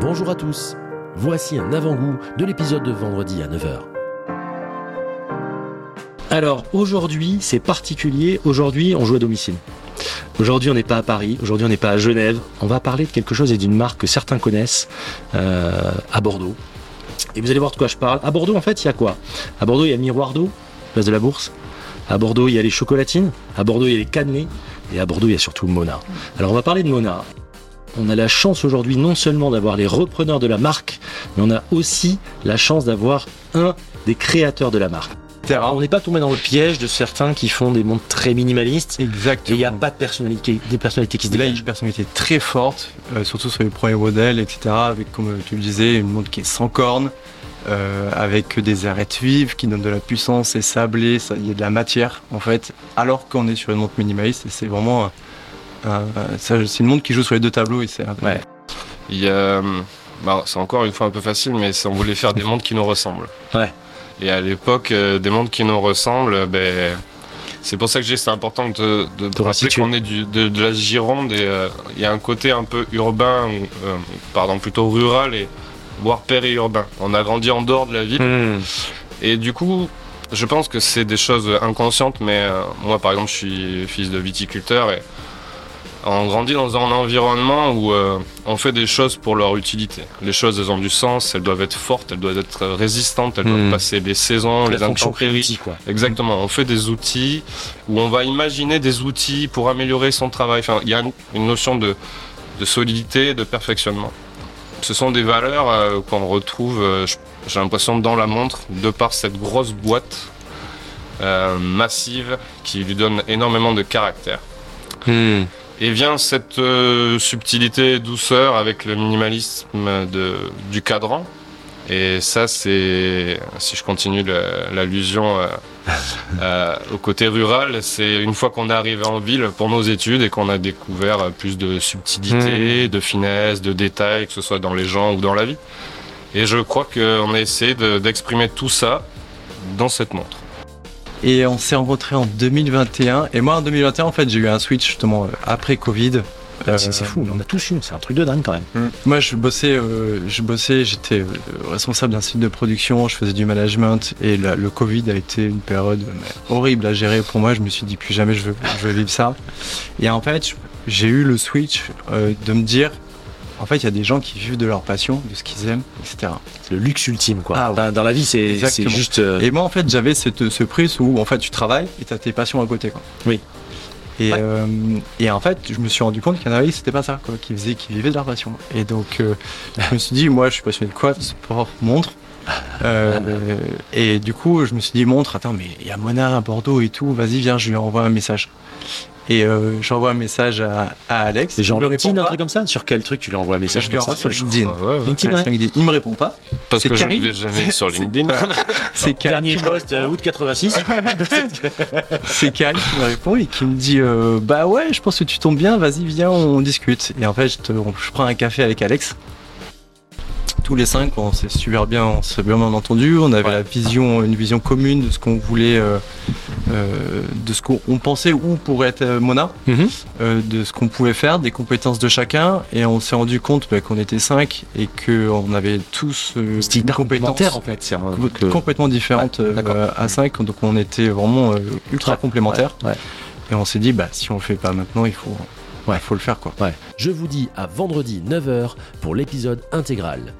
Bonjour à tous, voici un avant-goût de l'épisode de vendredi à 9h. Alors aujourd'hui, c'est particulier. Aujourd'hui, on joue à domicile. Aujourd'hui, on n'est pas à Paris. Aujourd'hui, on n'est pas à Genève. On va parler de quelque chose et d'une marque que certains connaissent euh, à Bordeaux. Et vous allez voir de quoi je parle. À Bordeaux, en fait, il y a quoi? À Bordeaux, il y a Miroir d'eau, place de la Bourse. À Bordeaux, il y a les chocolatines. À Bordeaux, il y a les cannelés. Et à Bordeaux, il y a surtout Mona. Alors, on va parler de Mona. On a la chance aujourd'hui non seulement d'avoir les repreneurs de la marque, mais on a aussi la chance d'avoir un des créateurs de la marque. On n'est pas tombé dans le piège de certains qui font des montres très minimalistes. Et Exactement. il n'y a pas de personnalité, des personnalités qui se Là, il y a dégagent. une personnalité très forte, euh, surtout sur les premiers modèles, etc. Avec, comme tu le disais, une montre qui est sans cornes, euh, avec des arêtes vives, qui donnent de la puissance et sablée. ça- Il y a de la matière, en fait, alors qu'on est sur une montre minimaliste. Et c'est vraiment. C'est une montre qui joue sur les deux tableaux. Et c'est Ouais. Il y a, euh, bah, c'est encore une fois un peu facile, mais on voulait faire des montres qui nous ressemblent. Ouais. Et à l'époque, euh, des montres qui nous ressemblent, ben, c'est pour ça que j'ai c'est important de, de, de rappeler qu'on est du, de, de la Gironde et euh, il y a un côté un peu urbain, euh, pardon, plutôt rural et voire périurbain. On a grandi en dehors de la ville Hmm. et du coup, je pense que c'est des choses inconscientes, mais euh, moi par exemple, je suis fils de viticulteur et on grandit dans un environnement où euh, on fait des choses pour leur utilité. Les choses, elles ont du sens, elles doivent être fortes, elles doivent être résistantes, elles Hmm. doivent passer les saisons, La les intempéries. quoi. Exactement, on fait des outils où on va imaginer des outils pour améliorer son travail. Enfin, il y a une- notion de, de solidité, de perfectionnement. Ce sont des valeurs euh, qu'on retrouve, euh, j'ai l'impression, dans la montre, de par cette grosse boîte massive qui lui donne énormément de caractère. Hmm. Et vient cette euh, subtilité et douceur avec le minimalisme de, du cadran. Et ça, c'est, si je continue l'allusion euh, euh, au côté rural, c'est une fois qu'on est arrivé en ville pour nos études et qu'on a découvert plus de subtilité, de finesse, de détails, que ce soit dans les gens ou dans la vie. Et je crois qu'on a essayé de- d'exprimer tout ça dans cette montre. Et on s'est rencontrés en 2021. Et moi, en 2021, en fait, j'ai eu un switch justement euh, après Covid. C'est Euh, c'est fou, on a tous eu, c'est un truc de dingue quand même. Moi, je bossais, euh, je bossais, j'étais euh, responsable d'un site de production, je faisais du management et la- le Covid a été une période horrible à gérer pour moi. Je me suis dit plus jamais je veux, je veux vivre ça. Et en fait, j'ai eu le switch de me dire, en fait, il y a des gens qui vivent de leur passion, de ce qu'ils aiment, etc. C'est le luxe ultime, quoi. Ah, ouais. Dans- Dans la vie, c'est juste. euh, Et moi, en fait, j'avais cette, ce prisme où en fait tu travailles et tu as tes passions à côté. Quoi. Oui. Et, Ouais. euh, et en fait, je me suis rendu compte qu'il y en avait, c'était pas ça, quoi, qui faisaient, qui vivaient de leur passion. Et donc, euh, je me suis dit, moi, je suis passionné de quoi? Sport, montre. Euh, et du coup, je me suis dit, montre, attends, mais il y a Mona à Bordeaux et tout, vas-y, viens, je lui envoie un message. Et euh, j'envoie un message à, à Alex. C'est genre il me LinkedIn, répond un pas. truc comme ça Sur quel truc tu lui envoies un message Je lui comme ça envoie sur LinkedIn. Ah ouais, ouais. LinkedIn, ouais. Sur LinkedIn. Il me répond pas. Parce C'est que je ne jamais sur LinkedIn. C'est Karim Dernier qui me post, euh, août 86. C'est Karine qui me répond et qui me dit euh, Bah ouais, je pense que tu tombes bien, vas-y, viens, on discute. Et en fait, je, te- on- je prends un café avec Alex. Tous les cinq, on s'est super bien, on s'est bien entendu. On avait Ouais. la vision, une vision commune de ce qu'on voulait, euh, euh, de ce qu'on on pensait où pourrait être euh, Mona, Mhm. de ce qu'on pouvait faire, des compétences de chacun. Et on s'est rendu compte bah, qu'on était cinq et qu'on avait tous des compétences en fait. Que- complètement différentes Ouais, à 5 donc on était vraiment ultra Ouais, complémentaires et on s'est dit bah si on le fait pas maintenant il faut Ouais. faut le faire quoi Je vous dis à vendredi 9h pour l'épisode intégral.